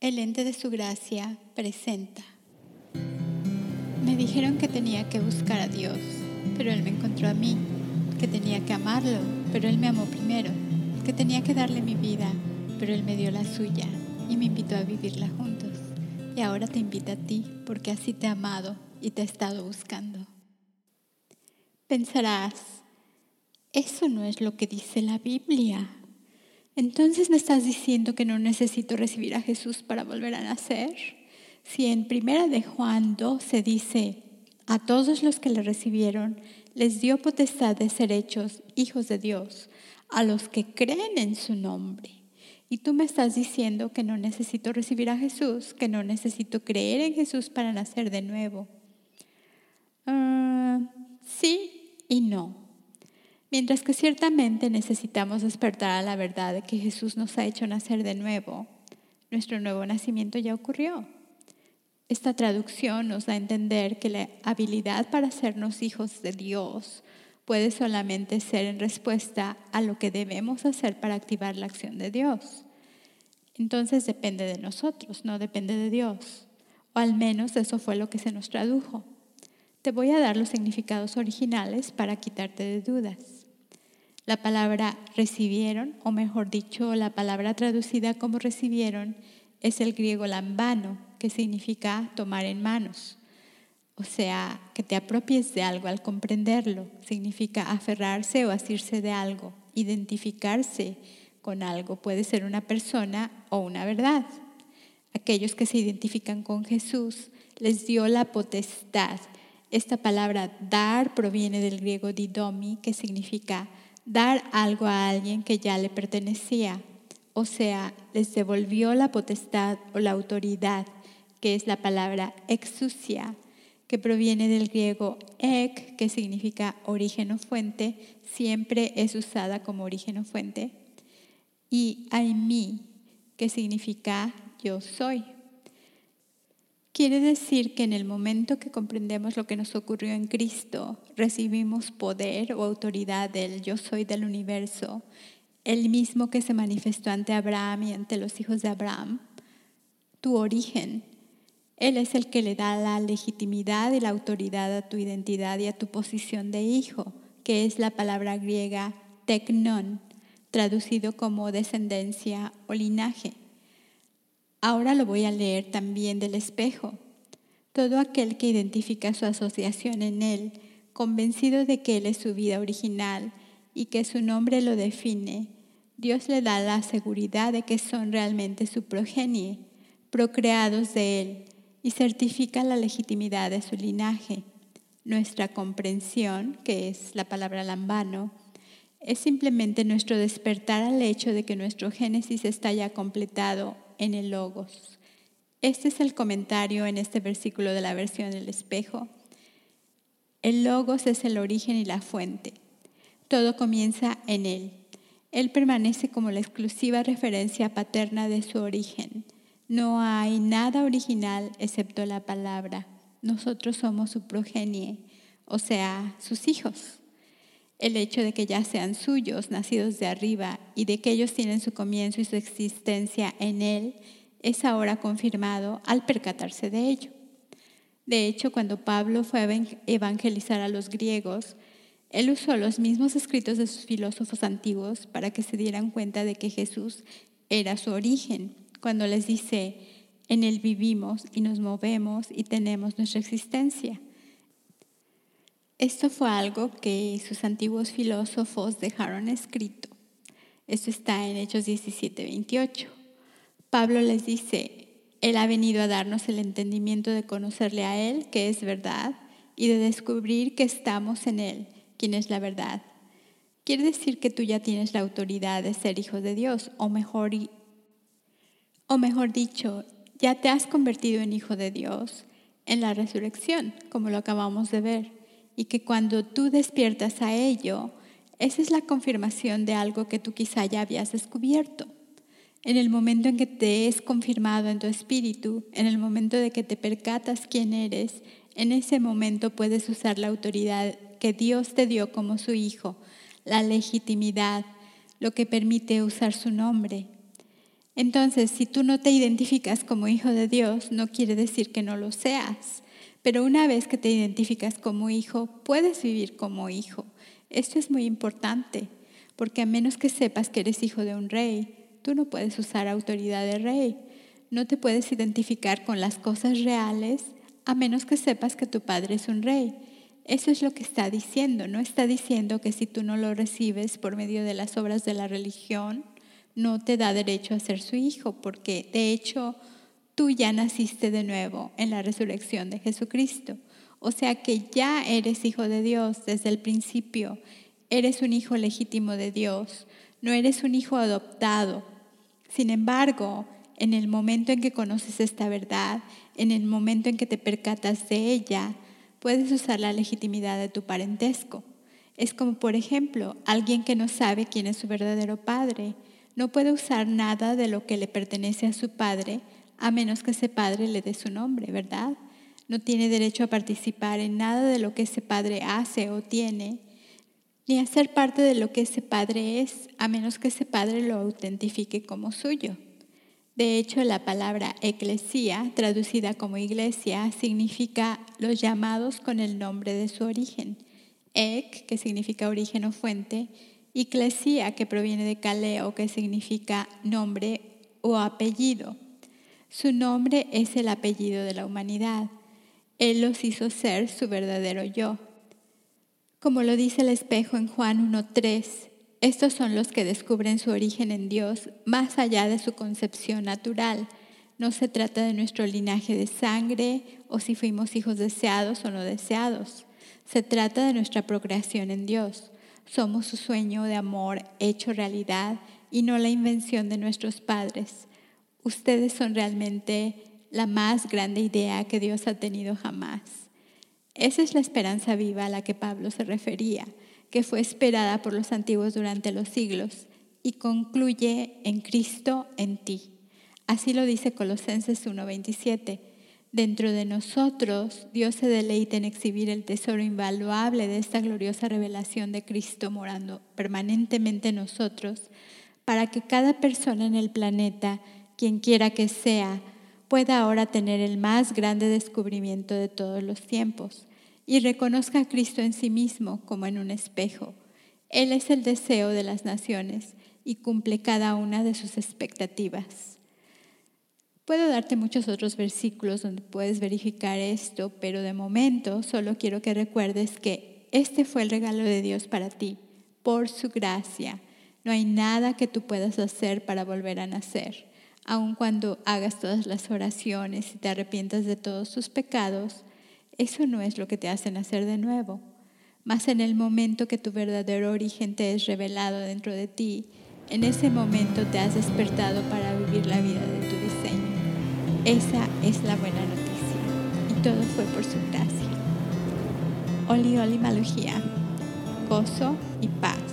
El ente de su gracia presenta. Me dijeron que tenía que buscar a Dios, pero Él me encontró a mí, que tenía que amarlo, pero Él me amó primero, que tenía que darle mi vida, pero Él me dio la suya y me invitó a vivirla juntos. Y ahora te invita a ti, porque así te ha amado y te ha estado buscando. Pensarás, eso no es lo que dice la Biblia. Entonces me estás diciendo que no necesito recibir a Jesús para volver a nacer. Si en primera de Juan 12 dice, a todos los que le recibieron les dio potestad de ser hechos hijos de Dios, a los que creen en su nombre. Y tú me estás diciendo que no necesito recibir a Jesús, que no necesito creer en Jesús para nacer de nuevo. Ah, sí y no. Mientras que ciertamente necesitamos despertar a la verdad de que Jesús nos ha hecho nacer de nuevo, nuestro nuevo nacimiento ya ocurrió. Esta traducción nos da a entender que la habilidad para hacernos hijos de Dios puede solamente ser en respuesta a lo que debemos hacer para activar la acción de Dios. Entonces depende de nosotros, no depende de Dios. O al menos eso fue lo que se nos tradujo. Te voy a dar los significados originales para quitarte de dudas. La palabra recibieron, o mejor dicho, la palabra traducida como recibieron, es el griego lambano, que significa tomar en manos. O sea, que te apropies de algo al comprenderlo. Significa aferrarse o asirse de algo, identificarse con algo. Puede ser una persona o una verdad. Aquellos que se identifican con Jesús les dio la potestad. Esta palabra dar proviene del griego didomi, que significa dar algo a alguien que ya le pertenecía, o sea, les devolvió la potestad o la autoridad, que es la palabra exusia, que proviene del griego ek, que significa origen o fuente, siempre es usada como origen o fuente, y aimi, que significa yo soy. Quiere decir que en el momento que comprendemos lo que nos ocurrió en Cristo, recibimos poder o autoridad del yo soy del universo, el mismo que se manifestó ante Abraham y ante los hijos de Abraham, tu origen. Él es el que le da la legitimidad y la autoridad a tu identidad y a tu posición de hijo, que es la palabra griega teknon, traducido como descendencia o linaje. Ahora lo voy a leer también del espejo. Todo aquel que identifica su asociación en Él, convencido de que Él es su vida original y que su nombre lo define, Dios le da la seguridad de que son realmente su progenie, procreados de Él, y certifica la legitimidad de su linaje. Nuestra comprensión, que es la palabra lambano, es simplemente nuestro despertar al hecho de que nuestro génesis está ya completado en el logos. Este es el comentario en este versículo de la versión del espejo. El logos es el origen y la fuente. Todo comienza en él. Él permanece como la exclusiva referencia paterna de su origen. No hay nada original excepto la palabra. Nosotros somos su progenie, o sea, sus hijos. El hecho de que ya sean suyos, nacidos de arriba, y de que ellos tienen su comienzo y su existencia en Él, es ahora confirmado al percatarse de ello. De hecho, cuando Pablo fue a evangelizar a los griegos, él usó los mismos escritos de sus filósofos antiguos para que se dieran cuenta de que Jesús era su origen, cuando les dice, en Él vivimos y nos movemos y tenemos nuestra existencia. Esto fue algo que sus antiguos filósofos dejaron escrito. Esto está en Hechos 17, 28. Pablo les dice, Él ha venido a darnos el entendimiento de conocerle a Él, que es verdad, y de descubrir que estamos en Él, quien es la verdad. Quiere decir que tú ya tienes la autoridad de ser hijo de Dios, o mejor, o mejor dicho, ya te has convertido en hijo de Dios en la resurrección, como lo acabamos de ver y que cuando tú despiertas a ello, esa es la confirmación de algo que tú quizá ya habías descubierto. En el momento en que te es confirmado en tu espíritu, en el momento de que te percatas quién eres, en ese momento puedes usar la autoridad que Dios te dio como su hijo, la legitimidad, lo que permite usar su nombre. Entonces, si tú no te identificas como hijo de Dios, no quiere decir que no lo seas. Pero una vez que te identificas como hijo, puedes vivir como hijo. Esto es muy importante, porque a menos que sepas que eres hijo de un rey, tú no puedes usar autoridad de rey. No te puedes identificar con las cosas reales a menos que sepas que tu padre es un rey. Eso es lo que está diciendo. No está diciendo que si tú no lo recibes por medio de las obras de la religión, no te da derecho a ser su hijo, porque de hecho tú ya naciste de nuevo en la resurrección de Jesucristo. O sea que ya eres hijo de Dios desde el principio. Eres un hijo legítimo de Dios. No eres un hijo adoptado. Sin embargo, en el momento en que conoces esta verdad, en el momento en que te percatas de ella, puedes usar la legitimidad de tu parentesco. Es como, por ejemplo, alguien que no sabe quién es su verdadero padre no puede usar nada de lo que le pertenece a su padre a menos que ese padre le dé su nombre, ¿verdad? No tiene derecho a participar en nada de lo que ese padre hace o tiene, ni a ser parte de lo que ese padre es, a menos que ese padre lo autentifique como suyo. De hecho, la palabra eclesía, traducida como iglesia, significa los llamados con el nombre de su origen. Ek, que significa origen o fuente, Eclesia, que proviene de caleo, que significa nombre o apellido. Su nombre es el apellido de la humanidad. Él los hizo ser su verdadero yo. Como lo dice el espejo en Juan 1.3, estos son los que descubren su origen en Dios más allá de su concepción natural. No se trata de nuestro linaje de sangre o si fuimos hijos deseados o no deseados. Se trata de nuestra procreación en Dios. Somos su sueño de amor hecho realidad y no la invención de nuestros padres. Ustedes son realmente la más grande idea que Dios ha tenido jamás. Esa es la esperanza viva a la que Pablo se refería, que fue esperada por los antiguos durante los siglos y concluye en Cristo en ti. Así lo dice Colosenses 1:27. Dentro de nosotros, Dios se deleita en exhibir el tesoro invaluable de esta gloriosa revelación de Cristo morando permanentemente en nosotros, para que cada persona en el planeta, quien quiera que sea, pueda ahora tener el más grande descubrimiento de todos los tiempos y reconozca a Cristo en sí mismo como en un espejo. Él es el deseo de las naciones y cumple cada una de sus expectativas. Puedo darte muchos otros versículos donde puedes verificar esto, pero de momento solo quiero que recuerdes que este fue el regalo de Dios para ti, por su gracia. No hay nada que tú puedas hacer para volver a nacer. Aun cuando hagas todas las oraciones y te arrepientas de todos tus pecados, eso no es lo que te hace nacer de nuevo. Mas en el momento que tu verdadero origen te es revelado dentro de ti, en ese momento te has despertado para vivir la vida de tu diseño. Esa es la buena noticia y todo fue por su gracia. Oli Oli Malugía, gozo y paz.